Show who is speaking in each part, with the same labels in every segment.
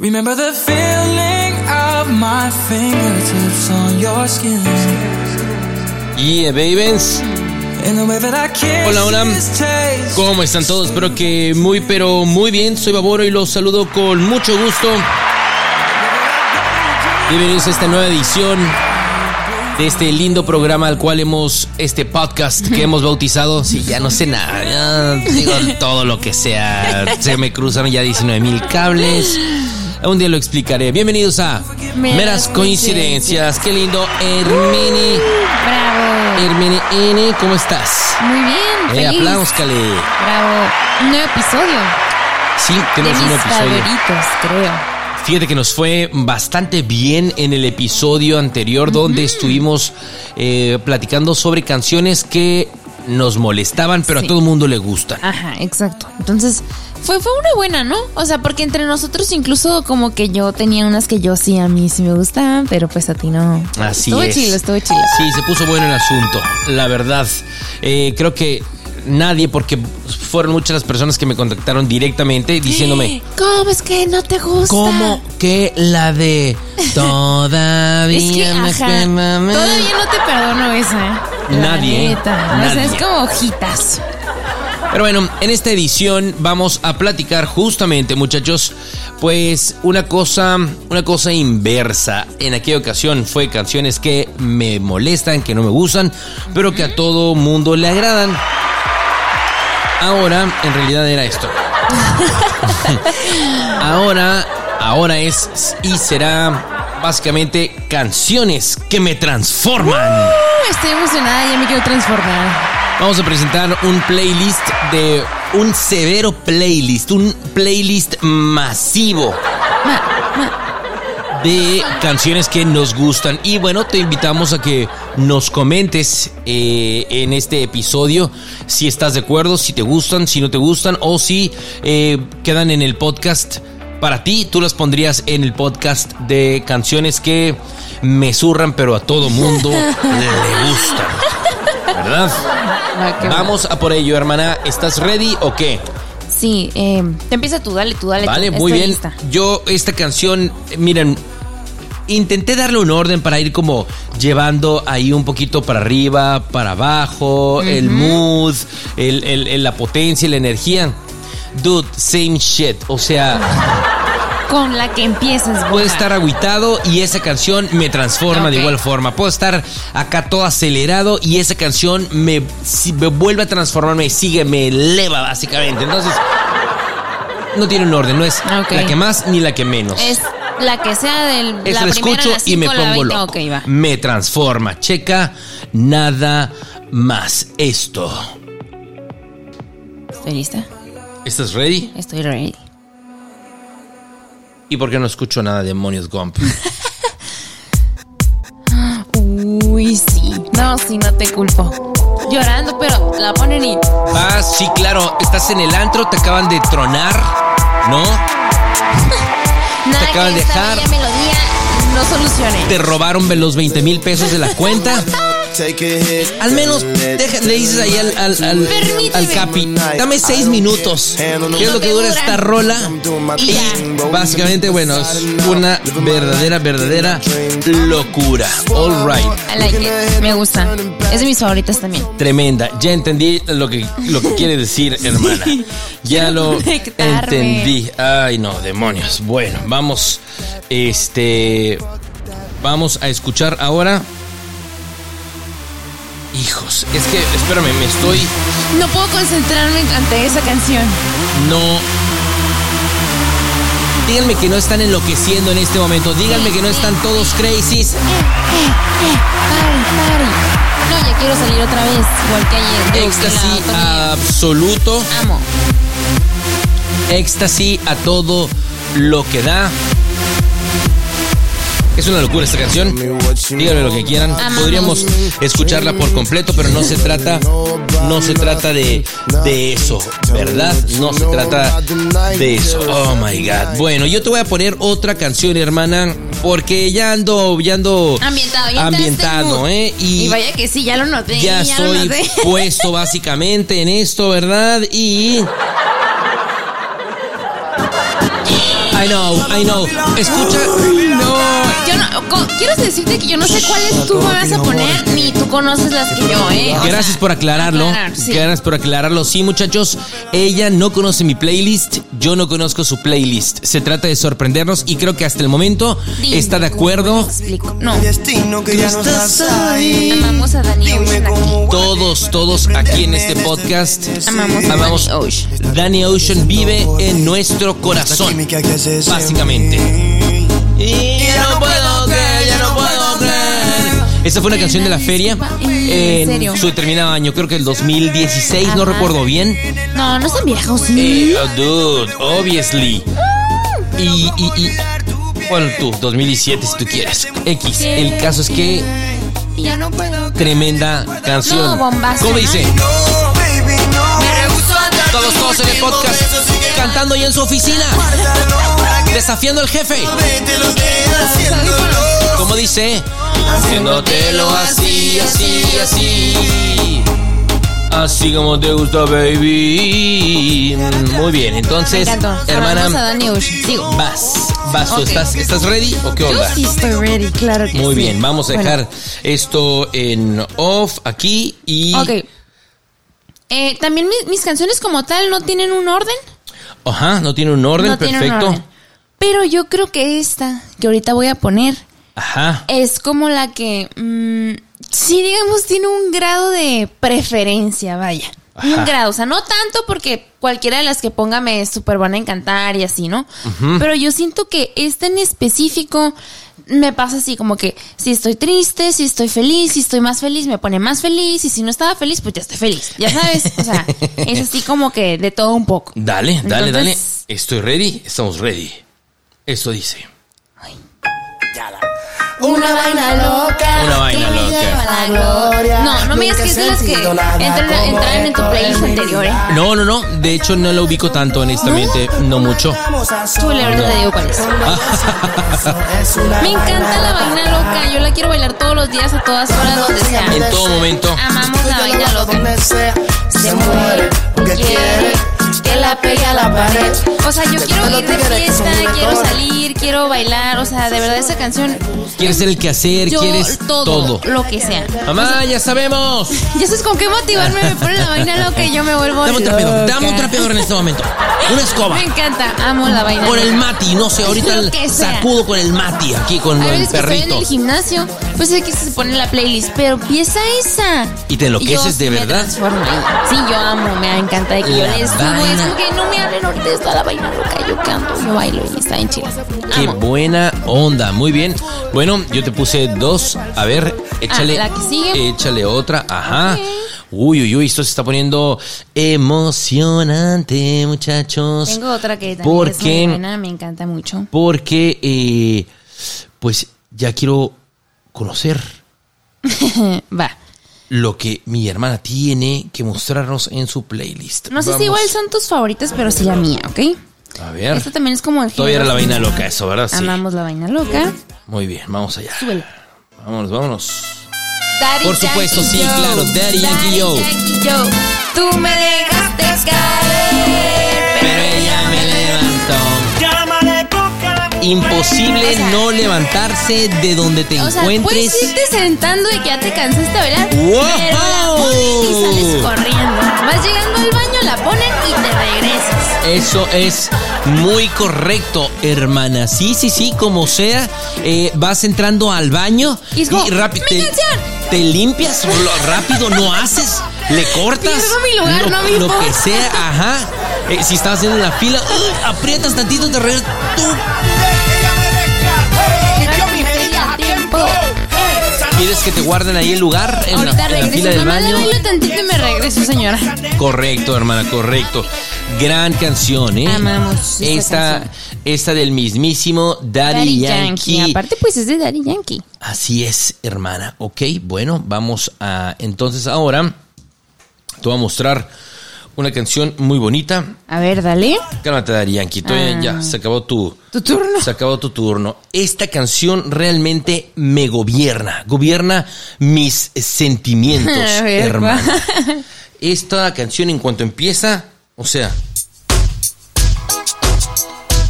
Speaker 1: Remember the feeling of my fingertips on your skin.
Speaker 2: Yeah, babies. Hola, hola. ¿Cómo están todos? Espero que muy, pero muy bien. Soy Baboro y los saludo con mucho gusto. Bienvenidos a esta nueva edición de este lindo programa al cual hemos, este podcast que hemos bautizado. Sí, ya no sé nada, ya digo todo lo que sea. Se me cruzaron ya 19 mil cables. Un día lo explicaré. Bienvenidos a
Speaker 3: Meras
Speaker 2: Meras Coincidencias. Qué lindo, Hermini.
Speaker 3: Bravo.
Speaker 2: Hermini N, ¿cómo estás?
Speaker 3: Muy bien.
Speaker 2: Eh,
Speaker 3: feliz.
Speaker 2: apláuscale.
Speaker 3: Bravo. Un nuevo episodio.
Speaker 2: Sí,
Speaker 3: De
Speaker 2: tenemos un
Speaker 3: mis
Speaker 2: episodio.
Speaker 3: favoritos, creo.
Speaker 2: Fíjate que nos fue bastante bien en el episodio anterior donde estuvimos eh, platicando sobre canciones que nos molestaban, pero
Speaker 3: Sí.
Speaker 2: a todo el mundo le gustan.
Speaker 3: Ajá, exacto. Entonces, fue, fue una buena, ¿no? O sea, porque entre nosotros incluso como que yo tenía unas que yo sí, a mí sí me gustaban, pero pues a ti no.
Speaker 2: Así
Speaker 3: estuvo
Speaker 2: es.
Speaker 3: chido, estuvo chido.
Speaker 2: Sí, se puso bueno el asunto, la verdad. Eh, creo que nadie, porque fueron muchas las personas que me contactaron directamente diciéndome,
Speaker 3: ¿Cómo es que no te gusta?
Speaker 2: ¿cómo que la de todavía
Speaker 3: Es que,
Speaker 2: me
Speaker 3: ajá,
Speaker 2: quema me-"?
Speaker 3: todavía no te perdono esa. La
Speaker 2: Nadie, ¿eh?
Speaker 3: neta. O sea,
Speaker 2: Nadie.
Speaker 3: es como hojitas.
Speaker 2: Pero bueno, en esta edición vamos a platicar justamente, muchachos, pues una cosa, una cosa inversa. En aquella ocasión fue canciones que me molestan, que no me gustan, pero que a todo mundo le agradan. Ahora, en realidad era esto. ahora, ahora es y será básicamente canciones que me transforman.
Speaker 3: Uh, estoy emocionada, ya me quiero transformar.
Speaker 2: Vamos a presentar un playlist de un severo playlist, un playlist masivo de canciones que nos gustan. Y bueno, te invitamos a que nos comentes eh, en este episodio si estás de acuerdo, si te gustan, si no te gustan o si eh, quedan en el podcast. Para ti, tú las pondrías en el podcast de canciones que me zurran, pero a todo mundo le gustan. ¿Verdad? Vamos a por ello, hermana. ¿Estás ready o qué?
Speaker 3: Sí, eh, te empieza tú, dale tú, dale tú.
Speaker 2: Vale, muy
Speaker 3: Estoy
Speaker 2: bien.
Speaker 3: lista.
Speaker 2: Yo esta canción, eh, miren, intenté darle un orden para ir como llevando ahí un poquito para arriba, para abajo, el mood, el, el- el- la potencia, la energía. Dude, same shit. O sea,
Speaker 3: Con la que empiezas,
Speaker 2: puedo
Speaker 3: boja.
Speaker 2: estar agüitado y esa canción me transforma de igual forma. Puedo estar acá todo acelerado y esa canción me, vuelve a transformar, me sigue, me eleva básicamente. Entonces, no tiene un orden, no es la que más ni la que menos.
Speaker 3: Es la que sea del.
Speaker 2: Esa
Speaker 3: la
Speaker 2: la
Speaker 3: primera,
Speaker 2: escucho y me pongo
Speaker 3: 20.
Speaker 2: loco. Me transforma. Checa nada más esto.
Speaker 3: ¿Estoy lista?
Speaker 2: ¿Estás ready?
Speaker 3: Estoy ready.
Speaker 2: ¿Y por qué no escucho nada de Demonios Gump?
Speaker 3: Uy, sí. No, sí, no te culpo. Llorando, pero la ponen y.
Speaker 2: Ah, sí, claro. Estás en el antro, te acaban de tronar, ¿no?
Speaker 3: Nada
Speaker 2: acaban
Speaker 3: que
Speaker 2: de dejar.
Speaker 3: melodía no solucione.
Speaker 2: Te robaron los 20 mil pesos de la cuenta. Al menos deja- le dices ahí al, al, al, Capi, dame seis minutos. ¿Qué es lo que dura esta rola?
Speaker 3: Y.
Speaker 2: Básicamente, bueno, es una verdadera, verdadera locura. All right.
Speaker 3: I like it. Me gusta. Es de mis favoritas también.
Speaker 2: Tremenda. Ya entendí lo que, lo que quiere decir, hermana. Ya lo
Speaker 3: conectarme.
Speaker 2: entendí. Ay, no, demonios. Bueno, vamos. Este. Vamos a escuchar ahora. Hijos, es que, espérame, me estoy.
Speaker 3: No puedo concentrarme ante esa canción.
Speaker 2: No. Díganme que no están enloqueciendo en este momento. Díganme que no están todos crazies.
Speaker 3: Eh, eh, pari. No, ya quiero salir otra vez. Igual que ayer.
Speaker 2: Éxtasis absoluto.
Speaker 3: Amo.
Speaker 2: Éxtasis a todo lo que da. Es una locura esta canción. Díganme lo que quieran. Podríamos escucharla por completo, pero no se trata, no se trata de, de eso, ¿verdad? No se trata de eso. Oh my God. Bueno, yo te voy a poner otra canción, hermana, porque ya ando, ya ando
Speaker 3: Ambientado, ya
Speaker 2: ambientado, ¿eh?
Speaker 3: Y vaya que sí, ya lo noté.
Speaker 2: ya estoy
Speaker 3: noté.
Speaker 2: puesto básicamente en esto, ¿verdad? Y I know, I know. Escucha. No.
Speaker 3: Quiero decirte que yo no sé cuáles tú me vas a poner, ni tú conoces las que yo, ¿eh? O
Speaker 2: Gracias
Speaker 3: sea,
Speaker 2: por aclararlo.
Speaker 3: aclarar, sí.
Speaker 2: Gracias por aclararlo. Sí, muchachos, ella no conoce mi playlist, yo no conozco su playlist. Se trata de sorprendernos y creo que hasta el momento
Speaker 3: Dime
Speaker 2: está de acuerdo.
Speaker 3: No, amamos a Dani Ocean aquí.
Speaker 2: Todos, todos aquí en este podcast
Speaker 3: Amamos a
Speaker 2: amamos.
Speaker 3: Danny Ocean.
Speaker 2: Danny Ocean vive en nuestro corazón. Básicamente. Y no puedo Esta fue una canción de la feria
Speaker 3: ¿En serio?
Speaker 2: su determinado año, creo que el 2016, no recuerdo bien.
Speaker 3: No, no es tan viejo, sí.
Speaker 2: Eh, oh, dude, obviously. Y, y, y, bueno, tú, 2017 si tú quieres. X. El caso es que
Speaker 3: Ya no puedo.
Speaker 2: tremenda canción.
Speaker 3: No, bombazo,
Speaker 2: ¿Cómo dice? Todos, todos en el podcast, cantando ya en su oficina, desafiando al jefe. ¿Cómo dice? Haciéndotelo así, así, así. Así como te gusta, baby. Muy bien, entonces,
Speaker 3: a
Speaker 2: hermana.
Speaker 3: Sigo.
Speaker 2: vas, vas, ¿tú
Speaker 3: Ok.
Speaker 2: ¿estás, ¿estás ready o qué
Speaker 3: Yo
Speaker 2: onda?
Speaker 3: sí estoy ready, claro que
Speaker 2: Muy
Speaker 3: sí.
Speaker 2: bien, vamos a
Speaker 3: Bueno,
Speaker 2: dejar esto en off aquí y...
Speaker 3: Ok. Eh, También mis, mis canciones como tal no tienen un orden.
Speaker 2: Ajá, no tiene un orden,
Speaker 3: no tienen un
Speaker 2: perfecto.
Speaker 3: orden. Pero yo creo que esta, que ahorita voy a poner,
Speaker 2: Ajá.
Speaker 3: es como la que, mm, sí, digamos, tiene un grado de preferencia, vaya.
Speaker 2: Ajá.
Speaker 3: Un grado, o sea, no tanto porque cualquiera de las que ponga me súper van a encantar y así, ¿no? Pero yo siento que esta en específico me pasa así como que si estoy triste, si estoy feliz, si estoy más feliz, me pone más feliz y si no estaba feliz, pues ya estoy feliz. Ya sabes, o sea, es así como que de todo un poco.
Speaker 2: Dale, dale, dale. Estoy ready, estamos ready. Esto dice.
Speaker 3: Una vaina loca.
Speaker 2: Una vaina loca.
Speaker 3: la gloria. No, no me digas que es de las que entran, entran en tu playlist anterior, ¿eh?
Speaker 2: No, no, no. De hecho, no la ubico tanto, honestamente. No mucho.
Speaker 3: Chule, ahorita te digo cuál es. Me encanta la vaina loca. Yo la quiero bailar todos los días, a todas horas, donde sea.
Speaker 2: En todo momento.
Speaker 3: Amamos la vaina loca. Se muere porque quiere la pegue a la pared. O sea, yo quiero ir de fiesta, quiero salir, quiero bailar. O sea, de verdad, esa canción.
Speaker 2: ¿Quieres ser el quehacer?
Speaker 3: Yo
Speaker 2: ¿Quieres
Speaker 3: todo,
Speaker 2: todo?
Speaker 3: lo que sea.
Speaker 2: Mamá, ya sabemos.
Speaker 3: Ya sabes con qué motivarme, me pone la vaina loca y yo me vuelvo
Speaker 2: Dame un trapeador,
Speaker 3: loca.
Speaker 2: dame un trapeador en este momento. Una escoba.
Speaker 3: Me encanta, amo la vaina
Speaker 2: Con el mati, no sé, ahorita
Speaker 3: Lo
Speaker 2: el
Speaker 3: que sea.
Speaker 2: sacudo con el mati aquí con
Speaker 3: A
Speaker 2: el
Speaker 3: veces que estoy en
Speaker 2: perrito.
Speaker 3: el gimnasio, pues es que se pone la playlist, pero empieza esa.
Speaker 2: ¿Y te enloqueces
Speaker 3: yo
Speaker 2: de
Speaker 3: me
Speaker 2: verdad?
Speaker 3: transformo ahí. Sí, yo amo, me encanta de que yo les subo. Como que no me hablen ahorita toda la vaina loca. Yo canto, yo bailo y está en chido.
Speaker 2: Qué buena onda, muy bien. Bueno, yo te puse dos. A ver, échale.
Speaker 3: Ah, la que sigue.
Speaker 2: Échale otra. Ajá.
Speaker 3: Ok.
Speaker 2: Uy, uy, uy, esto se está poniendo emocionante, muchachos.
Speaker 3: Tengo otra que también
Speaker 2: ¿Por
Speaker 3: es muy buena, me encanta mucho.
Speaker 2: Porque, eh, pues, ya quiero conocer
Speaker 3: Va.
Speaker 2: Lo que mi hermana tiene que mostrarnos en su playlist.
Speaker 3: No sé si igual son tus favoritas, pero sí la mía, ¿ok?
Speaker 2: A ver.
Speaker 3: Esta también es como el
Speaker 2: Todavía era la vaina loca, eso, ¿verdad? Sí.
Speaker 3: Amamos la vaina loca.
Speaker 2: Muy bien, vamos allá.
Speaker 3: Súbele.
Speaker 2: Vámonos, vámonos.
Speaker 3: Daddy
Speaker 2: Por supuesto,
Speaker 3: Yankee
Speaker 2: sí, claro, Daddy Yankee Joe.
Speaker 3: Yankee Joe. Tú me dejaste caer,
Speaker 2: Pero ella me levantó. Imposible
Speaker 3: O sea-
Speaker 2: no levantarse de donde te
Speaker 3: O sea,
Speaker 2: encuentres.
Speaker 3: puedes irte sentando y que ya te cansaste de bailar,
Speaker 2: ¡Wow!
Speaker 3: pero la ponen y sales corriendo. Vas llegando al baño, la ponen y te regresas.
Speaker 2: Eso es muy correcto, hermana. Sí, sí, sí, como sea. eh, vas entrando al baño
Speaker 3: Y es como,
Speaker 2: rápido
Speaker 3: ¡Mi
Speaker 2: te, limpias rápido, no haces, le cortas.
Speaker 3: Pierdo mi lugar,
Speaker 2: lo,
Speaker 3: no mi
Speaker 2: lo que sea, ajá. Eh, si estás haciendo la fila, ¡ugh! aprietas tantito, te regresas. Tú quieres que te guarden ahí el lugar en, la, en la fila del baño.
Speaker 3: bailo tantito y me regreso, señora.
Speaker 2: Correcto, hermana, correcto. Gran canción, ¿eh?
Speaker 3: Amamos
Speaker 2: esta,
Speaker 3: canción.
Speaker 2: esta del mismísimo Daddy, Yankee.
Speaker 3: Aparte, pues es de Daddy Yankee.
Speaker 2: Así es, hermana. Ok, bueno, vamos a. Entonces ahora te voy a mostrar una canción muy bonita.
Speaker 3: A ver, dale.
Speaker 2: Cálmate, todavía
Speaker 3: Ah.
Speaker 2: Ya, se acabó tu.
Speaker 3: Tu turno.
Speaker 2: Se acabó tu turno. Esta canción realmente me gobierna. Gobierna mis sentimientos,
Speaker 3: ver, va.
Speaker 2: Esta canción en cuanto empieza, o sea,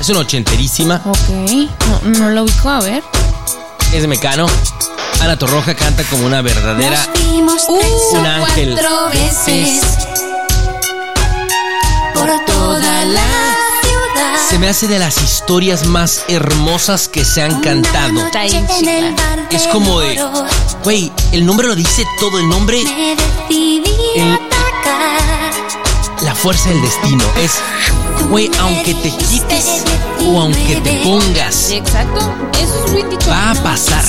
Speaker 2: es una ochenterísima.
Speaker 3: Ok, no, no lo ubico, a ver.
Speaker 2: Es de Mecano. Ana Torroja canta como una verdadera.
Speaker 4: Nos vimos tres o
Speaker 2: un ángel.
Speaker 4: cuatro veces por toda la ciudad.
Speaker 2: Se me hace de las historias más hermosas que se han cantado. Es como de. Güey, el nombre lo dice todo. El nombre,
Speaker 4: Me decidí
Speaker 2: El-
Speaker 4: atacar.
Speaker 2: la fuerza del destino. Es. Güey, aunque te quites o aunque te pongas,
Speaker 3: exacto. Eso es bien dicho.
Speaker 2: va a pasar.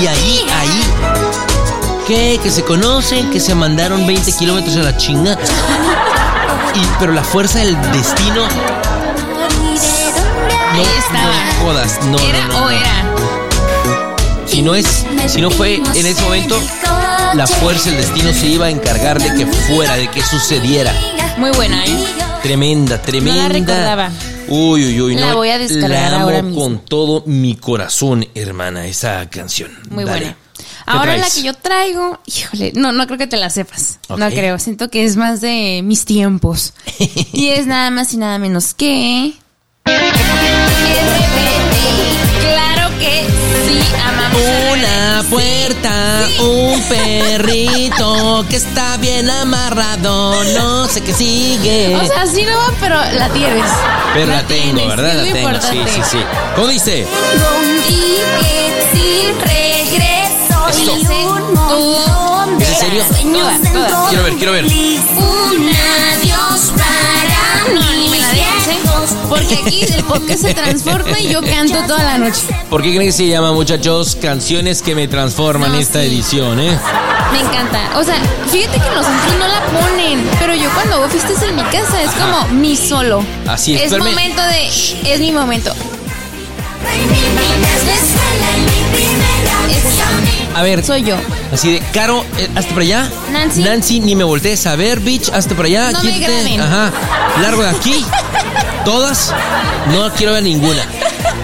Speaker 2: Y ahí, ahí. ¿Qué? Que se conocen, que se mandaron 20 kilómetros a la chinga. Y, pero la fuerza del destino. No,
Speaker 3: Ahí estaba.
Speaker 2: no jodas. No,
Speaker 3: ¿Era
Speaker 2: no, no,
Speaker 3: o
Speaker 2: no.
Speaker 3: era?
Speaker 2: Si no es, si no fue en ese momento, la fuerza del destino se iba a encargar de que fuera, de que sucediera.
Speaker 3: Muy buena, ¿eh?
Speaker 2: Tremenda, tremenda.
Speaker 3: recordaba.
Speaker 2: Uy, uy, uy.
Speaker 3: La
Speaker 2: no,
Speaker 3: voy a descargar
Speaker 2: la amo
Speaker 3: ahora mismo.
Speaker 2: con todo mi corazón, hermana, esa canción.
Speaker 3: Muy
Speaker 2: Dale.
Speaker 3: buena.
Speaker 2: ¿Qué
Speaker 3: Ahora la que yo traigo, híjole, no, no creo que te la sepas. No creo. Siento que es más de mis tiempos. y es nada más y nada menos que. Claro que sí, amamos.
Speaker 2: Una puerta, un perrito que está bien amarrado, no sé qué sigue.
Speaker 3: O sea, sí no, pero la tienes.
Speaker 2: Pero la, tengo,
Speaker 3: tienes,
Speaker 2: ¿verdad? La tengo, sí,
Speaker 3: importante.
Speaker 2: sí, sí. ¿Cómo dice?
Speaker 4: Sin regreso
Speaker 2: Esto.
Speaker 4: y un montón de
Speaker 2: ¿Es en serio? Quiero ver, quiero ver.
Speaker 4: Un adiós para
Speaker 3: No, ni me la digas, ¿eh? Porque aquí el podcast se transforma y yo canto toda la noche.
Speaker 2: ¿Por qué creen que se llama, muchachos? Canciones que me transforman
Speaker 3: No,
Speaker 2: esta
Speaker 3: sí.
Speaker 2: edición, ¿eh?
Speaker 3: Me encanta. O sea, fíjate que los antros no la ponen. Pero yo cuando hago fiestas en mi casa es como mi solo.
Speaker 2: Así es,
Speaker 3: Es
Speaker 2: espérame.
Speaker 3: momento de. Es mi momento.
Speaker 2: A ver,
Speaker 3: Soy yo.
Speaker 2: así de, Caro, eh, hasta por allá.
Speaker 3: Nancy.
Speaker 2: Nancy, ni me voltees a ver, bitch, hasta por allá.
Speaker 3: No me
Speaker 2: quítate.
Speaker 3: graben.
Speaker 2: Ajá. Largo de aquí. Todas. No quiero ver ninguna.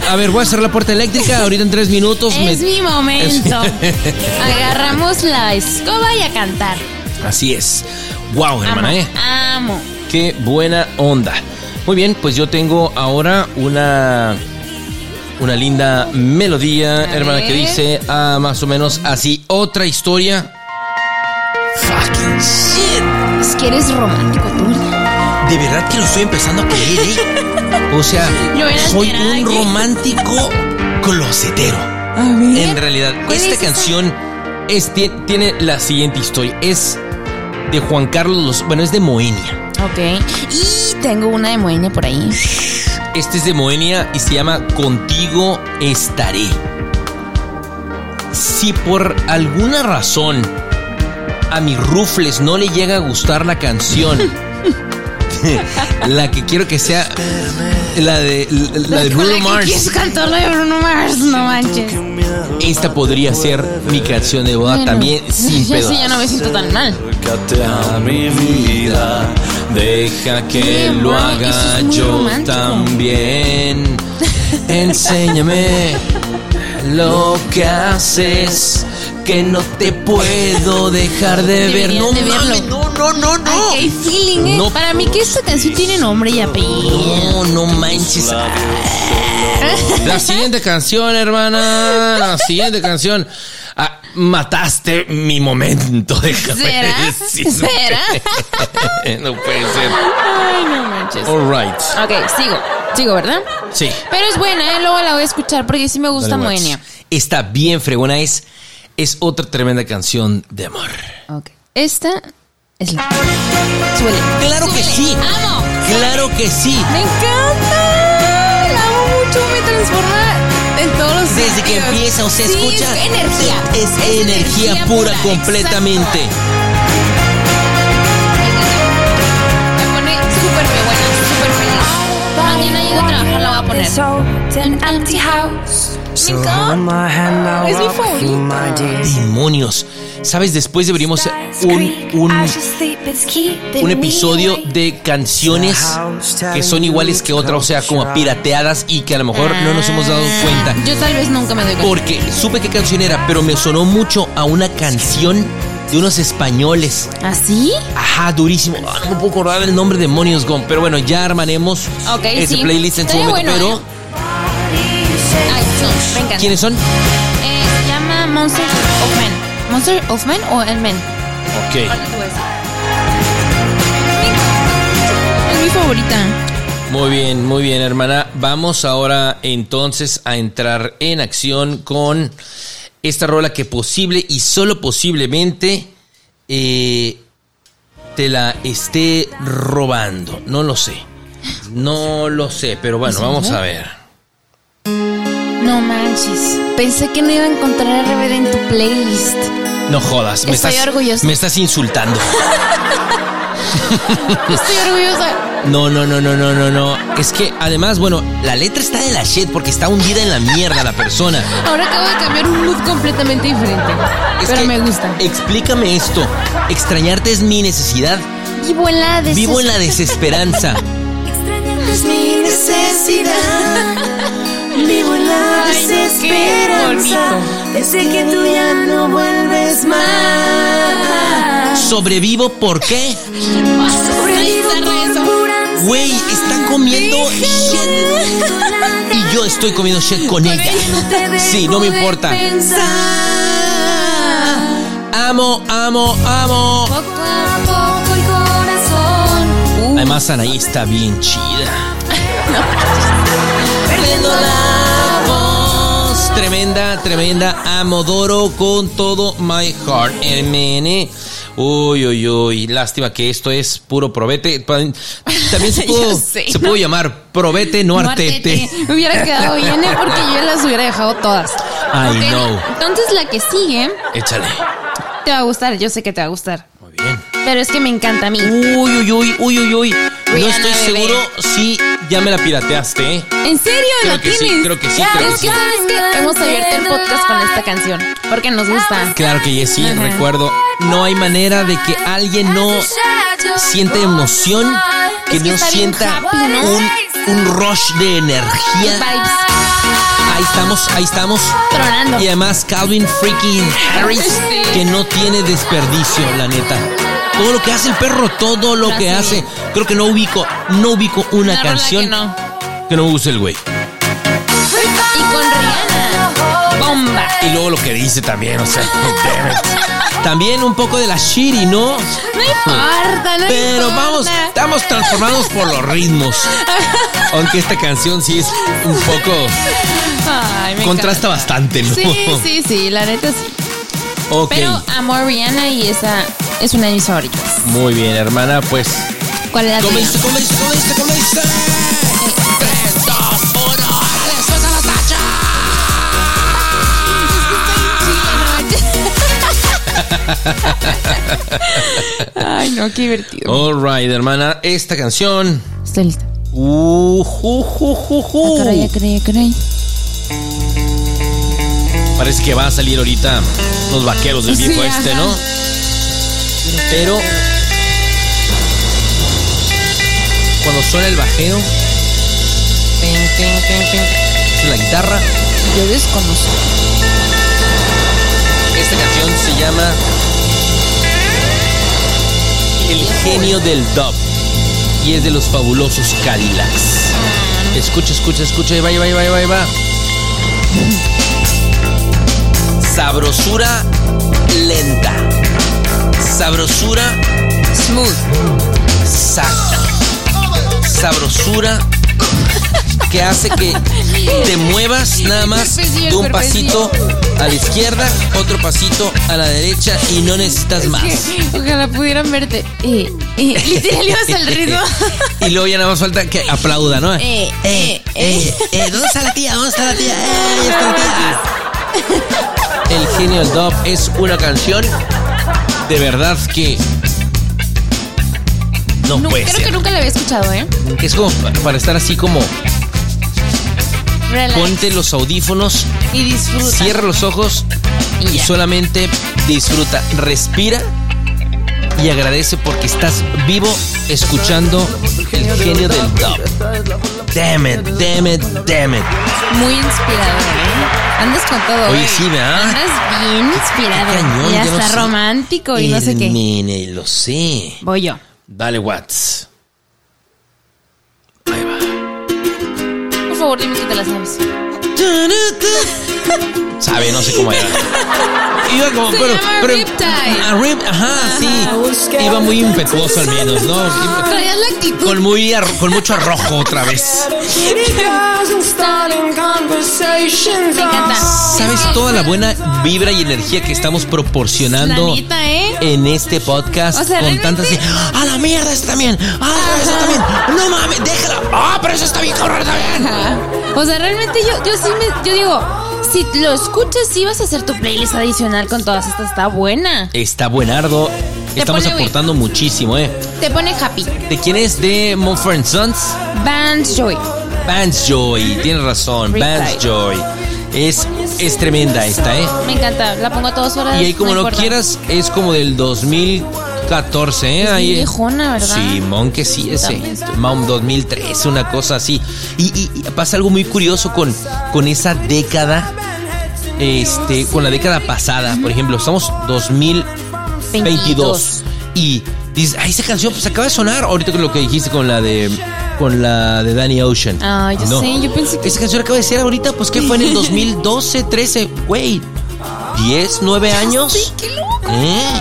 Speaker 2: A ver, voy a cerrar la puerta eléctrica. Ahorita en tres minutos. me-
Speaker 3: Es mi momento. Agarramos la escoba y a cantar.
Speaker 2: Así es. Wow, hermana,
Speaker 3: Amo.
Speaker 2: ¿eh?
Speaker 3: Amo.
Speaker 2: Qué buena onda. Muy bien, pues yo tengo ahora una una linda melodía,
Speaker 3: A
Speaker 2: hermana, que dice ah, más o menos así otra historia. Fucking shit.
Speaker 3: Es que eres romántico tú.
Speaker 2: De verdad que lo estoy empezando a creer, ¿eh? O sea, soy un
Speaker 3: aquí.
Speaker 2: romántico closetero.
Speaker 3: A ver.
Speaker 2: En realidad,
Speaker 3: ¿Cuál
Speaker 2: esta canción es, tie- tiene la siguiente historia. Es de Juan Carlos, Los- bueno, es de Moenia.
Speaker 3: Ok. Y tengo una de Moenia por ahí.
Speaker 2: Este es de Moenia y se llama Contigo estaré. Si por alguna razón a mi Rufles no le llega a gustar la canción, la que quiero que sea la de la de Bruno
Speaker 3: la
Speaker 2: Mars,
Speaker 3: quieres cantar la de Bruno Mars, no manches.
Speaker 2: esta podría ser mi canción de boda
Speaker 3: Bueno,
Speaker 2: también sin
Speaker 3: ya
Speaker 2: pedo.
Speaker 3: sí, ya no me siento tan mal.
Speaker 2: Acércate a mi vida, deja que lo haga
Speaker 3: es
Speaker 2: yo
Speaker 3: romántico.
Speaker 2: también. Enséñame lo que haces, que no te puedo dejar de ver. No,
Speaker 3: de verlo.
Speaker 2: no, no, no, no.
Speaker 3: Ay, qué feeling, ¿eh?
Speaker 2: No.
Speaker 3: Para mí que esta canción tiene nombre y apellido.
Speaker 2: No, no manches. La siguiente canción, hermana. La siguiente canción. Mataste mi momento. Déjame
Speaker 3: ¿Será?
Speaker 2: no puede ser.
Speaker 3: Ay, no manches.
Speaker 2: All right.
Speaker 3: Ok, sigo. Sigo, ¿verdad?
Speaker 2: Sí.
Speaker 3: Pero es buena, ¿eh? Luego la voy a escuchar porque sí me gusta
Speaker 2: Dale.
Speaker 3: Moenia.
Speaker 2: Está bien fregona. Es, es otra tremenda canción de amor.
Speaker 3: Ok. Esta es la. Suele.
Speaker 2: Claro que sí.
Speaker 3: ¡Amo!
Speaker 2: Claro que sí.
Speaker 3: ¡Me encanta! La amo mucho, me transforma en todos los
Speaker 2: Desde que empieza, o sea,
Speaker 3: Sí,
Speaker 2: escucha.
Speaker 3: Es energía.
Speaker 2: Es, energía, pura, completamente.
Speaker 3: Me pone súper buena, súper feliz. Mañana llego a trabajar, la voy a poner.
Speaker 4: An empty house.
Speaker 3: Me encanta. Es mi favorita.
Speaker 2: Demonios. ¿Sabes? Después deberíamos hacer un, un, un episodio de canciones que son iguales que otras, o sea, como pirateadas y que a lo mejor no nos hemos dado cuenta.
Speaker 3: Ah, Yo tal vez nunca me doy cuenta.
Speaker 2: Porque supe qué canción era, pero me sonó mucho a una canción de unos españoles.
Speaker 3: ¿Así?
Speaker 2: Ajá, durísimo. Ah, no me puedo acordar el nombre de Monios Gone. Pero bueno, ya armaremos
Speaker 3: Ok,
Speaker 2: ese
Speaker 3: sí.
Speaker 2: playlist en su momento.
Speaker 3: bueno,
Speaker 2: pero,
Speaker 3: ¿eh? Ay, no, me encanta.
Speaker 2: ¿quiénes son?
Speaker 3: Eh, se llama Monster of Men. ¿Monster of Men o El Men?
Speaker 2: Ok.
Speaker 3: Es mi favorita.
Speaker 2: Muy bien, muy bien, hermana. Vamos ahora entonces a entrar en acción con esta rola que posible y solo posiblemente eh, te la esté robando. No lo sé. No lo sé, pero bueno,
Speaker 3: ¿Sí,
Speaker 2: vamos a ver.
Speaker 3: No manches. Pensé que no iba a encontrar a RBD en tu playlist.
Speaker 2: No jodas, me
Speaker 3: Estoy
Speaker 2: estás,
Speaker 3: orgullosa.
Speaker 2: me estás insultando.
Speaker 3: Estoy orgullosa.
Speaker 2: No, no, no, no, no, no, no. Es que además, bueno, la letra está de la shit porque está hundida en la mierda la persona.
Speaker 3: Ahora acabo de cambiar un mood completamente diferente.
Speaker 2: Es
Speaker 3: pero
Speaker 2: que,
Speaker 3: me gusta.
Speaker 2: Explícame esto. Extrañarte es mi necesidad.
Speaker 3: Vivo en la deses-
Speaker 2: Vivo en la desesperanza.
Speaker 4: Es mi necesidad. Vivo en la
Speaker 3: Ay,
Speaker 4: que tú ya no vuelves más.
Speaker 2: Sobrevivo, ¿por qué?
Speaker 4: Sobrevivo por pura
Speaker 2: Güey, está comiendo shit. Y yo estoy comiendo shit con ella. Sí, no me importa. Amo, amo, amo. Además, Anaí está bien chida.
Speaker 4: Perdiendo la.
Speaker 2: Tremenda, tremenda. Amodoro con todo my heart. MN. Uy, uy, uy. Lástima que esto es puro probete. También se pudo,
Speaker 3: sé.
Speaker 2: se pudo llamar probete, no artete.
Speaker 3: Me hubiera quedado bien ¿eh? porque yo las hubiera dejado todas.
Speaker 2: I
Speaker 3: Ok,
Speaker 2: know.
Speaker 3: Entonces la que sigue
Speaker 2: Échale.
Speaker 3: te va a gustar. Yo sé que te va a gustar.
Speaker 2: Muy bien.
Speaker 3: Pero es que me encanta a mí.
Speaker 2: Uy, uy, uy, uy, uy, uy. No estoy
Speaker 3: bebé.
Speaker 2: seguro si ya me la pirateaste, ¿eh?
Speaker 3: ¿En serio?
Speaker 2: Creo
Speaker 3: ¿La
Speaker 2: que sí, creo que sí, creo
Speaker 3: es
Speaker 2: que
Speaker 3: que
Speaker 2: sí.
Speaker 3: sabes hemos abierto el podcast con esta canción. Porque nos gusta.
Speaker 2: Claro que sí,
Speaker 3: Ajá.
Speaker 2: recuerdo. No hay manera de que alguien no sienta emoción, que
Speaker 3: Es que
Speaker 2: no sienta
Speaker 3: happy, ¿no?
Speaker 2: un, un rush de energía.
Speaker 3: Vibes.
Speaker 2: Ahí estamos, ahí estamos.
Speaker 3: Tronando.
Speaker 2: Y además Calvin freaking Harris,
Speaker 3: Sí.
Speaker 2: que no tiene desperdicio, la neta. Todo lo que hace el perro, todo lo que
Speaker 3: Así.
Speaker 2: hace. Creo que no ubico, no ubico una canción
Speaker 3: que no.
Speaker 2: que no guste el güey.
Speaker 3: Y con Rihanna. Bomba.
Speaker 2: Y luego lo que dice también, o sea. También un poco de la shitty, ¿no?
Speaker 3: No importa, no
Speaker 2: Pero
Speaker 3: importa.
Speaker 2: vamos, estamos transformados por los ritmos. Aunque esta canción sí es un poco.
Speaker 3: Ay, me
Speaker 2: contrasta
Speaker 3: encanta.
Speaker 2: bastante, ¿no?
Speaker 3: Sí, sí, sí, la neta sí.
Speaker 2: Ok.
Speaker 3: Pero amo a Rihanna y esa es una de mis favoritas.
Speaker 2: Muy bien, hermana, pues.
Speaker 3: ¿Cuál es la tuya?
Speaker 2: Comencé, comencé, comencé, comencé. Tres, dos, uno. ¡Después a la tacha!
Speaker 3: Ay, no, qué divertido.
Speaker 2: All right, hermana. Esta canción.
Speaker 3: Estoy lista.
Speaker 2: Uh, ju, ju, ju, ju.
Speaker 3: Ah, caray, caray, caray.
Speaker 2: Parece que va a salir ahorita los vaqueros del
Speaker 3: Sí,
Speaker 2: viejo este,
Speaker 3: ajá.
Speaker 2: ¿no? Pero cuando suena el bajeo, la guitarra.
Speaker 3: Yo desconozco.
Speaker 2: Esta canción se llama El genio del dub y es de los fabulosos Cadillacs. Escucha, escucha, escucha, ahí va, ahí va, ahí va, ahí va, ahí va. Sabrosura lenta. Sabrosura
Speaker 3: Smooth.
Speaker 2: exacta. Sabrosura que hace que te muevas nada más de un pasito a la izquierda, otro pasito a la derecha y no necesitas más.
Speaker 3: Ojalá pudieran verte. Eh, eh, literal ibas al ritmo.
Speaker 2: y luego ya nada más falta que aplauda, ¿no?
Speaker 3: Eh,
Speaker 2: eh, eh, eh, ¿dónde está la tía? ¿Dónde está la tía? Eh, está la tía. El genio dub es una canción de verdad que no
Speaker 3: No,
Speaker 2: puede
Speaker 3: creo
Speaker 2: ser.
Speaker 3: que nunca la había escuchado, ¿eh?
Speaker 2: Es como pa- para estar así como
Speaker 3: Relax.
Speaker 2: ponte los audífonos,
Speaker 3: y disfruta.
Speaker 2: cierra los ojos y solamente disfruta, respira, y agradece porque estás vivo escuchando el genio del dub. Damn it, damn it, damn it.
Speaker 3: Muy inspirador, ¿eh? Andas con todo.
Speaker 2: Oye, sí, ¿verdad?
Speaker 3: Andas bien inspirado.
Speaker 2: Cañón,
Speaker 3: y hasta
Speaker 2: no sé.
Speaker 3: romántico y no sé qué.
Speaker 2: Hermine, lo sé.
Speaker 3: Voy yo.
Speaker 2: Dale, Watts.
Speaker 3: Por favor, dime que te la sabes.
Speaker 2: Sabe, no sé cómo era. Iba como,
Speaker 3: Se
Speaker 2: pero,
Speaker 3: llama
Speaker 2: pero,
Speaker 3: Riptide.
Speaker 2: Ah, Rip- ajá, sí. Iba muy impetuoso al menos, ¿no?
Speaker 3: Traías la actitud.
Speaker 2: Con muy arro- con mucho arrojo otra vez.
Speaker 3: Me encanta.
Speaker 2: ¿Sabes toda la buena vibra y energía que estamos proporcionando
Speaker 3: La neta, ¿eh?
Speaker 2: en este podcast
Speaker 3: O sea,
Speaker 2: con
Speaker 3: realmente-
Speaker 2: tantas a la mierda esta también, ah esa también, no mames, déjala, ah pero esa está bien cabrón también.
Speaker 3: Ajá. O sea, realmente yo, yo sí me, yo digo, si lo escuchas, sí vas a hacer tu playlist adicional con todas estas, está buena.
Speaker 2: Está buenardo. Estamos
Speaker 3: pone,
Speaker 2: aportando muchísimo, ¿eh?
Speaker 3: Te pone happy.
Speaker 2: ¿De quién es? De Mumford Sons.
Speaker 3: Vance Joy.
Speaker 2: Vance Joy, tienes razón. Vance Joy. Es, es tremenda esta, ¿eh?
Speaker 3: Me encanta, la pongo a todas horas.
Speaker 2: Y ahí como no,
Speaker 3: importa.
Speaker 2: quieras, es como del 2014, ¿eh?
Speaker 3: Es
Speaker 2: ahí,
Speaker 3: viejona, ¿verdad?
Speaker 2: Simón, que sí, ese.
Speaker 3: Estoy-
Speaker 2: Maum 2013, una cosa así. Y, y- y pasa algo muy curioso con, con esa década, este, con la década pasada. Por ejemplo, estamos 2022. Y dices, ah, esa canción pues acaba de sonar. Ahorita con lo que dijiste con la de con la de Danny Ocean.
Speaker 3: Ah, yo sé, yo pensé que-
Speaker 2: Esa canción acaba de ser ahorita, pues que fue en el 2012, 13, güey. 10, 9 años.
Speaker 3: Sí, qué loco.
Speaker 2: ¿Eh?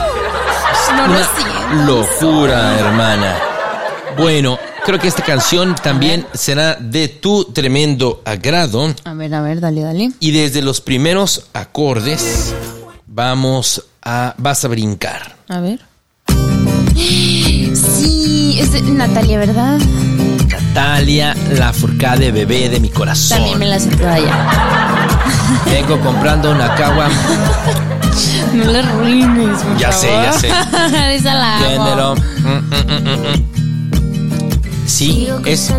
Speaker 3: No lo
Speaker 2: Una
Speaker 3: siento.
Speaker 2: locura, hermana. Bueno, creo que esta canción también será de tu tremendo agrado.
Speaker 3: A ver, a ver, dale, dale.
Speaker 2: Y desde los primeros acordes vamos a vas a brincar.
Speaker 3: A ver. Sí, es de Natalia, ¿verdad?
Speaker 2: Natalia, la furcade bebé de mi corazón.
Speaker 3: También me la sé ya.
Speaker 2: Vengo comprando una cagua.
Speaker 3: No la arruines, por
Speaker 2: Ya sé, ya sé.
Speaker 3: Esa la amo.
Speaker 2: Sí, es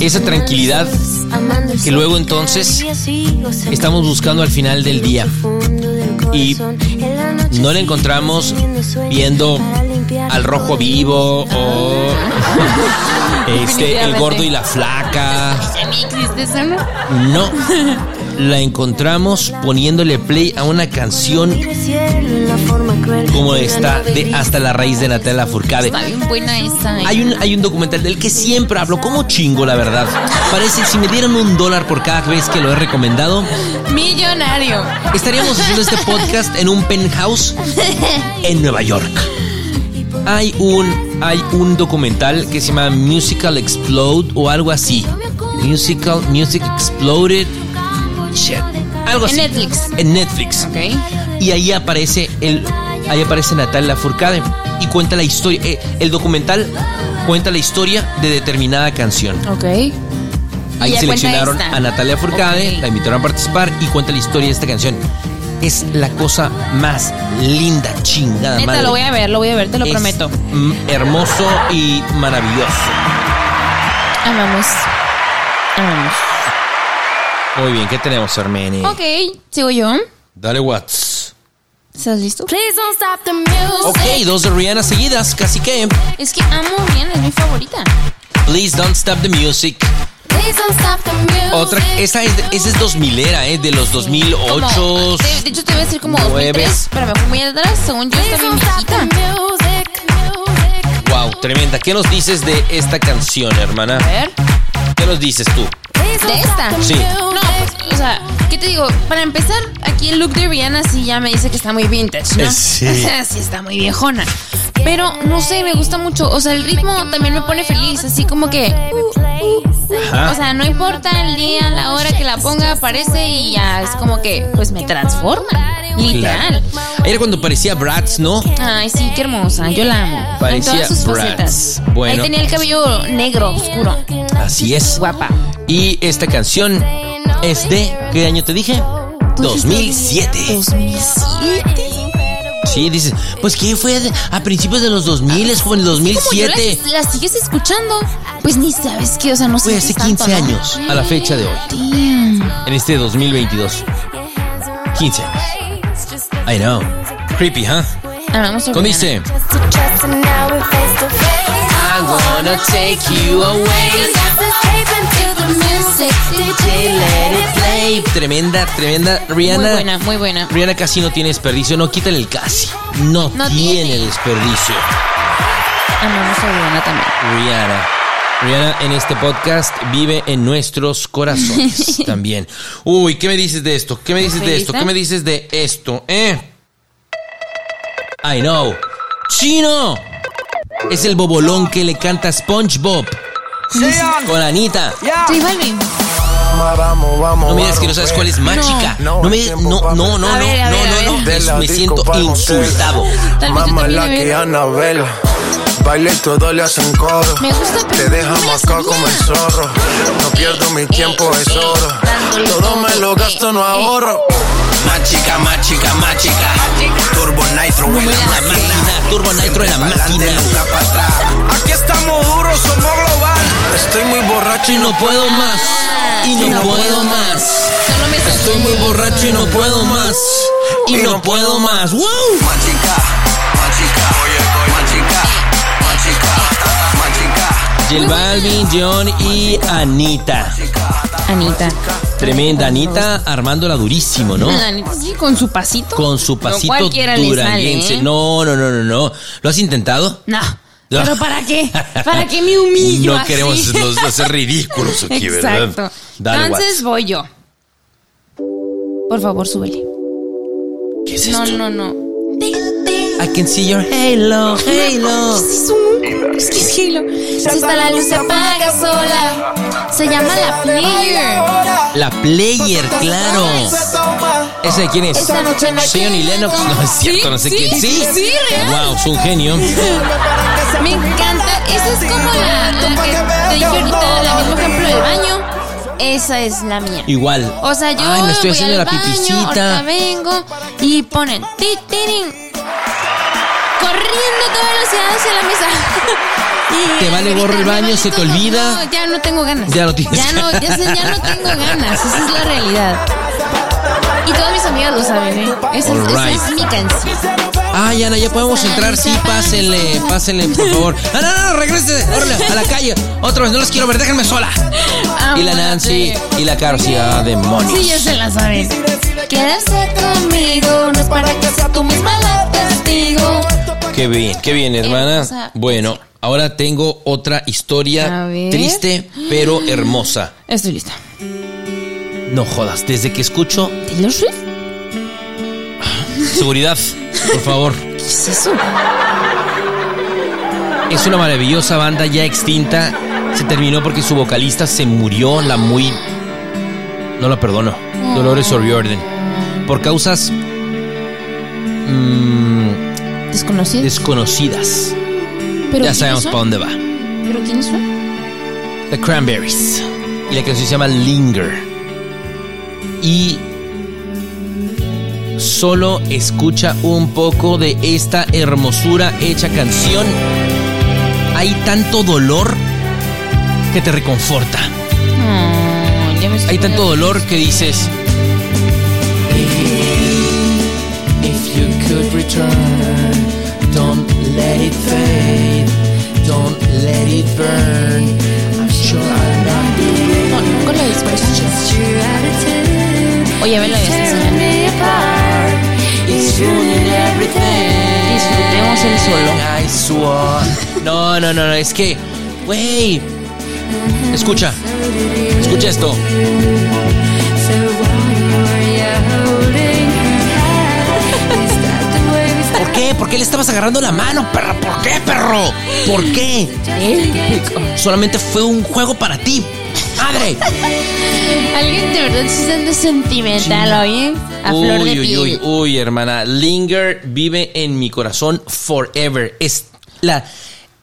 Speaker 2: esa tranquilidad que luego entonces estamos buscando al final del día y no la encontramos viendo al rojo vivo o este el gordo y la flaca.
Speaker 3: ¿Ya ni existe eso, no?
Speaker 2: No, la encontramos poniéndole play a una canción como esta de Hasta la raíz de Natalia Furcade.
Speaker 3: Está bien buena esa. ¿eh?
Speaker 2: Hay un, hay un documental del que siempre hablo, como chingo, la verdad. Parece, si me dieran un dólar por cada vez que lo he recomendado,
Speaker 3: Millonario.
Speaker 2: estaríamos haciendo este podcast en un penthouse en Nueva York. Hay un, hay un documental que se llama Musical Explode o algo así. Musical, Music Exploded. Shit. Algo
Speaker 3: En
Speaker 2: así.
Speaker 3: Netflix.
Speaker 2: En Netflix.
Speaker 3: Ok.
Speaker 2: Y ahí aparece el, ahí aparece Natalia Furcade y cuenta la historia. eh, el documental cuenta la historia de determinada canción.
Speaker 3: Ok.
Speaker 2: Ahí seleccionaron a Natalia Furcade, la invitaron a participar y cuenta la historia de esta canción. Es la cosa más linda, chingada
Speaker 3: Neta,
Speaker 2: madre.
Speaker 3: lo voy a ver, lo voy a ver, te lo
Speaker 2: Es,
Speaker 3: prometo.
Speaker 2: hermoso y maravilloso.
Speaker 3: Amamos. Amamos.
Speaker 2: Muy bien, ¿qué tenemos, Armeni?
Speaker 3: Ok, sigo yo.
Speaker 2: Dale, Watts.
Speaker 3: ¿Estás listo?
Speaker 4: Please don't stop the music.
Speaker 2: Ok, dos de Rihanna seguidas, casi que.
Speaker 3: Es que amo bien, es mi favorita.
Speaker 2: Please don't stop the music.
Speaker 4: Please don't stop the music.
Speaker 2: Otra, esa es, esa es 2000 era, ¿eh? De los 2008.
Speaker 3: Como- de, de hecho, te iba a decir como
Speaker 2: nueve.
Speaker 3: 2003, pero me fui muy atrás. Según yo, está bien viejita.
Speaker 2: Wow, tremenda. ¿Qué nos dices de esta canción, hermana?
Speaker 3: A ver.
Speaker 2: ¿Qué nos dices tú?
Speaker 3: ¿De esta?
Speaker 2: Sí.
Speaker 3: No, pues, o sea, ¿qué te digo? Para empezar, aquí el look de Rihanna sí ya me dice que está muy vintage, ¿no?
Speaker 2: Eh, sí.
Speaker 3: O sea, sí está muy viejona. Pero, no sé, me gusta mucho. O sea, el ritmo también me pone feliz, así como que... uh, uh. O sea, no importa el día, la hora que la ponga, aparece y ya es como que, pues me transforma. Literal.
Speaker 2: Era cuando parecía Bratz, ¿no?
Speaker 3: Ay, sí, qué hermosa. Yo la amo.
Speaker 2: Parecía
Speaker 3: en todas sus
Speaker 2: Bratz.
Speaker 3: facetas.
Speaker 2: Bueno.
Speaker 3: Ahí tenía el cabello negro, oscuro.
Speaker 2: Así es.
Speaker 3: Guapa.
Speaker 2: Y esta canción es de. ¿Qué año te dije? 2007.
Speaker 3: 2007.
Speaker 2: Sí, dices, pues que fue a principios de los 2000, es en el
Speaker 3: Como yo
Speaker 2: 2007.
Speaker 3: la, la sigues escuchando, pues ni sabes qué, o sea, no sé.
Speaker 2: Fue hace 15 años, a la fecha de hoy. En este 2022. 15 años. I know. Creepy, ¿huh?
Speaker 3: Ah,
Speaker 2: ¿Cómo dice? I wanna take you away. Tremenda, tremenda. Rihanna.
Speaker 3: Muy buena, muy buena.
Speaker 2: Rihanna casi no tiene desperdicio. No, quítale el casi. No,
Speaker 3: No
Speaker 2: tiene,
Speaker 3: tiene.
Speaker 2: desperdicio.
Speaker 3: Amamos a Rihanna también.
Speaker 2: Rihanna. Rihanna en este podcast vive en nuestros corazones también. Uy, ¿qué me dices de esto? ¿Qué me dices de esto? ¿Qué me dices de esto? ¿Eh? I know. ¡Chino! Es el bobolón que le canta SpongeBob. Con Anita.
Speaker 3: J Balvin.
Speaker 5: Vamos, vamos.
Speaker 2: No me digas que no sabes cuál es Mágica.
Speaker 5: No.
Speaker 2: No, me, no, no, no, no,
Speaker 3: ver,
Speaker 2: no,
Speaker 3: ver,
Speaker 2: no, me siento insultado.
Speaker 3: Tal vez
Speaker 5: Mamá
Speaker 3: también,
Speaker 5: Baile y todo le hacen coro.
Speaker 3: Me gusta,
Speaker 5: Te deja
Speaker 3: sabía.
Speaker 5: como el zorro. No pierdo mi tiempo, es oro.
Speaker 3: Dándole
Speaker 5: Todo me lo gasto, no
Speaker 3: eh,
Speaker 5: ahorro.
Speaker 6: Más chica, más chica, más chica. Turbo Nitro en la
Speaker 2: máquina, Turbo Nitro en la máquina.
Speaker 6: nunca para atrás. Aquí estamos duros, somos global.
Speaker 5: Estoy muy borracho
Speaker 2: Y no puedo más. Y no puedo más. Estoy muy borracho y no puedo más. Y no puedo más. ¡Wow!
Speaker 6: Más chica,
Speaker 2: Jill Balvin, John y Anita.
Speaker 3: Anita.
Speaker 2: Tremenda Anita armándola durísimo, ¿no?
Speaker 3: Anita sí, con su pasito.
Speaker 2: Con su
Speaker 3: No
Speaker 2: pasito duranguense.
Speaker 3: ¿eh?
Speaker 2: No, no, no, no, no. ¿Lo has intentado?
Speaker 3: No. ¿Pero para qué? ¿Para qué me humillo
Speaker 2: No
Speaker 3: así?
Speaker 2: queremos los- hacer ridículos aquí, ¿verdad?
Speaker 3: Exacto.
Speaker 2: Dale,
Speaker 3: Entonces voy yo. Por favor, súbele.
Speaker 2: ¿Qué es
Speaker 3: No,
Speaker 2: esto?
Speaker 3: no, no.
Speaker 2: I can see your halo, halo.
Speaker 3: Es un- es que es Halo. Si hasta la luz se apaga sola. Se llama la player.
Speaker 2: La player, claro. ¿Esa de quién es?
Speaker 3: Esta noche no
Speaker 2: Zion y. Lennox. No es cierto, no sé
Speaker 3: sí,
Speaker 2: quién. Sí.
Speaker 3: sí, real.
Speaker 2: Wow, es un genio.
Speaker 3: Me encanta. Esa es como la, la que te dije ahorita, el mismo ejemplo del baño. Esa es la mía.
Speaker 2: Igual.
Speaker 3: O sea, yo
Speaker 2: Ay, me estoy
Speaker 3: voy
Speaker 2: haciendo
Speaker 3: al
Speaker 2: la
Speaker 3: baño,
Speaker 2: pipicita.
Speaker 3: ahorita vengo y ponen ti, tirin, corriendo a toda velocidad hacia la mesa. Y
Speaker 2: Te vale gorro el baño, se te olvida.
Speaker 3: No, ya no tengo ganas.
Speaker 2: Ya no tienes
Speaker 3: ya no, ya, no tengo ganas. Esa es la realidad. Y todas mis amigas lo saben, ¿eh? Esa, es, esa
Speaker 2: Alright.
Speaker 3: es mi canción.
Speaker 2: Ay, Ana, ya podemos entrar. Sí, pásenle, pásenle, por favor. No, no, no, regrese, órale, a la calle. Otra vez, no los quiero ver, déjenme sola. Y la Nancy y la Caro, sí, ah, demonios.
Speaker 3: Sí, ya se la saben. Conmigo, no es para que sea tú misma la testigo.
Speaker 2: Qué bien, qué bien, hermana.
Speaker 3: Hermosa.
Speaker 2: Bueno, ahora tengo otra historia triste, pero hermosa.
Speaker 3: Estoy lista.
Speaker 2: No jodas, desde que escucho
Speaker 3: ¿Taylor Swift?
Speaker 2: seguridad, por favor.
Speaker 3: ¿Qué es eso?
Speaker 2: Es una maravillosa banda ya extinta. Se terminó porque su vocalista se murió, la muy... No la perdono. Dolores O'Riordan. Por causas mm,
Speaker 3: Desconocido.
Speaker 2: desconocidas.
Speaker 3: ¿Pero
Speaker 2: Ya sabemos para dónde va.
Speaker 3: ¿Pero quiénes son?
Speaker 2: The Cranberries. Y la canción se llama Linger. Y solo escucha un poco de esta hermosura hecha canción. Hay tanto dolor que te reconforta. Hay tanto dolor que dices. If you could return, don't let it fade, don't let it burn. I'm sure I'm not
Speaker 3: No, nunca lo he escuchado. Oye, lo habías enseñado. Disfrutemos el solo.
Speaker 2: No, no, no, no, es que, güey. Escucha, escucha esto. ¿Por qué? ¿Por qué le estabas agarrando la mano, perra? ¿Por qué, perro? ¿Por qué? Solamente fue un juego para ti. ¡Madre!
Speaker 3: Alguien de verdad se siente sentimental, oye. A flor de
Speaker 2: Uy, uy,
Speaker 3: piel.
Speaker 2: uy, uy, hermana. Linger vive en mi corazón forever. Es la,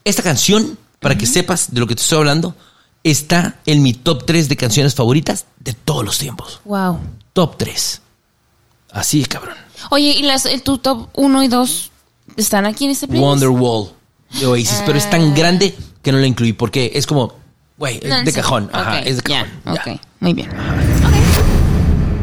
Speaker 2: esta canción, para que sepas de lo que te estoy hablando, está en mi top 3 de canciones favoritas de todos los tiempos.
Speaker 3: Wow.
Speaker 2: Top 3. Así, cabrón.
Speaker 3: Oye, ¿y las, el, tu top 1 y 2 están aquí en este playlist?
Speaker 2: Wonderwall de Oasis, pero es tan grande que no la incluí porque es como, güey, es
Speaker 3: No,
Speaker 2: de
Speaker 3: sí.
Speaker 2: cajón. Ajá,
Speaker 3: Ok,
Speaker 2: es de cajón. ya.
Speaker 3: Ok, muy bien.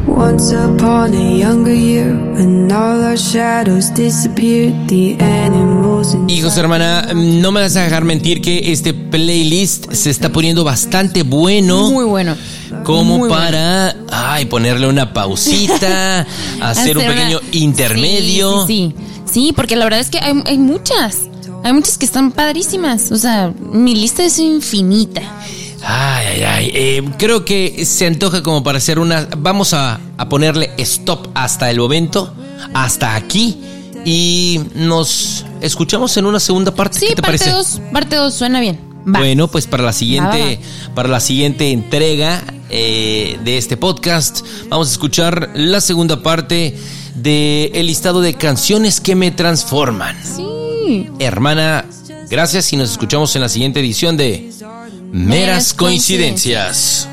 Speaker 4: Once upon a younger year, when all our shadows disappeared, the animals and
Speaker 2: Hijos, hermana, no me vas a dejar mentir que este playlist se está poniendo bastante bueno.
Speaker 3: Muy bueno.
Speaker 2: Como
Speaker 3: Muy bueno.
Speaker 2: para ay, ponerle una pausita, hacer un
Speaker 3: una-
Speaker 2: pequeño intermedio.
Speaker 3: Sí, sí, sí. Sí, porque la verdad es que hay, hay muchas. Hay muchas que están padrísimas. O sea, mi lista es infinita.
Speaker 2: Ay, ay, ay. Eh, creo que se antoja como para hacer una. Vamos a, a ponerle stop hasta el momento, hasta aquí. Y nos escuchamos en una segunda parte.
Speaker 3: Sí,
Speaker 2: ¿Qué te
Speaker 3: parte
Speaker 2: parece?
Speaker 3: 2. Parte 2 suena bien. Va.
Speaker 2: Bueno, pues para la siguiente,
Speaker 3: Va,
Speaker 2: para la siguiente entrega eh, de este podcast, vamos a escuchar la segunda parte de el listado de canciones que me transforman.
Speaker 3: Sí.
Speaker 2: Hermana, gracias y nos escuchamos en la siguiente edición de Meras
Speaker 3: Meras
Speaker 2: Coincidencias.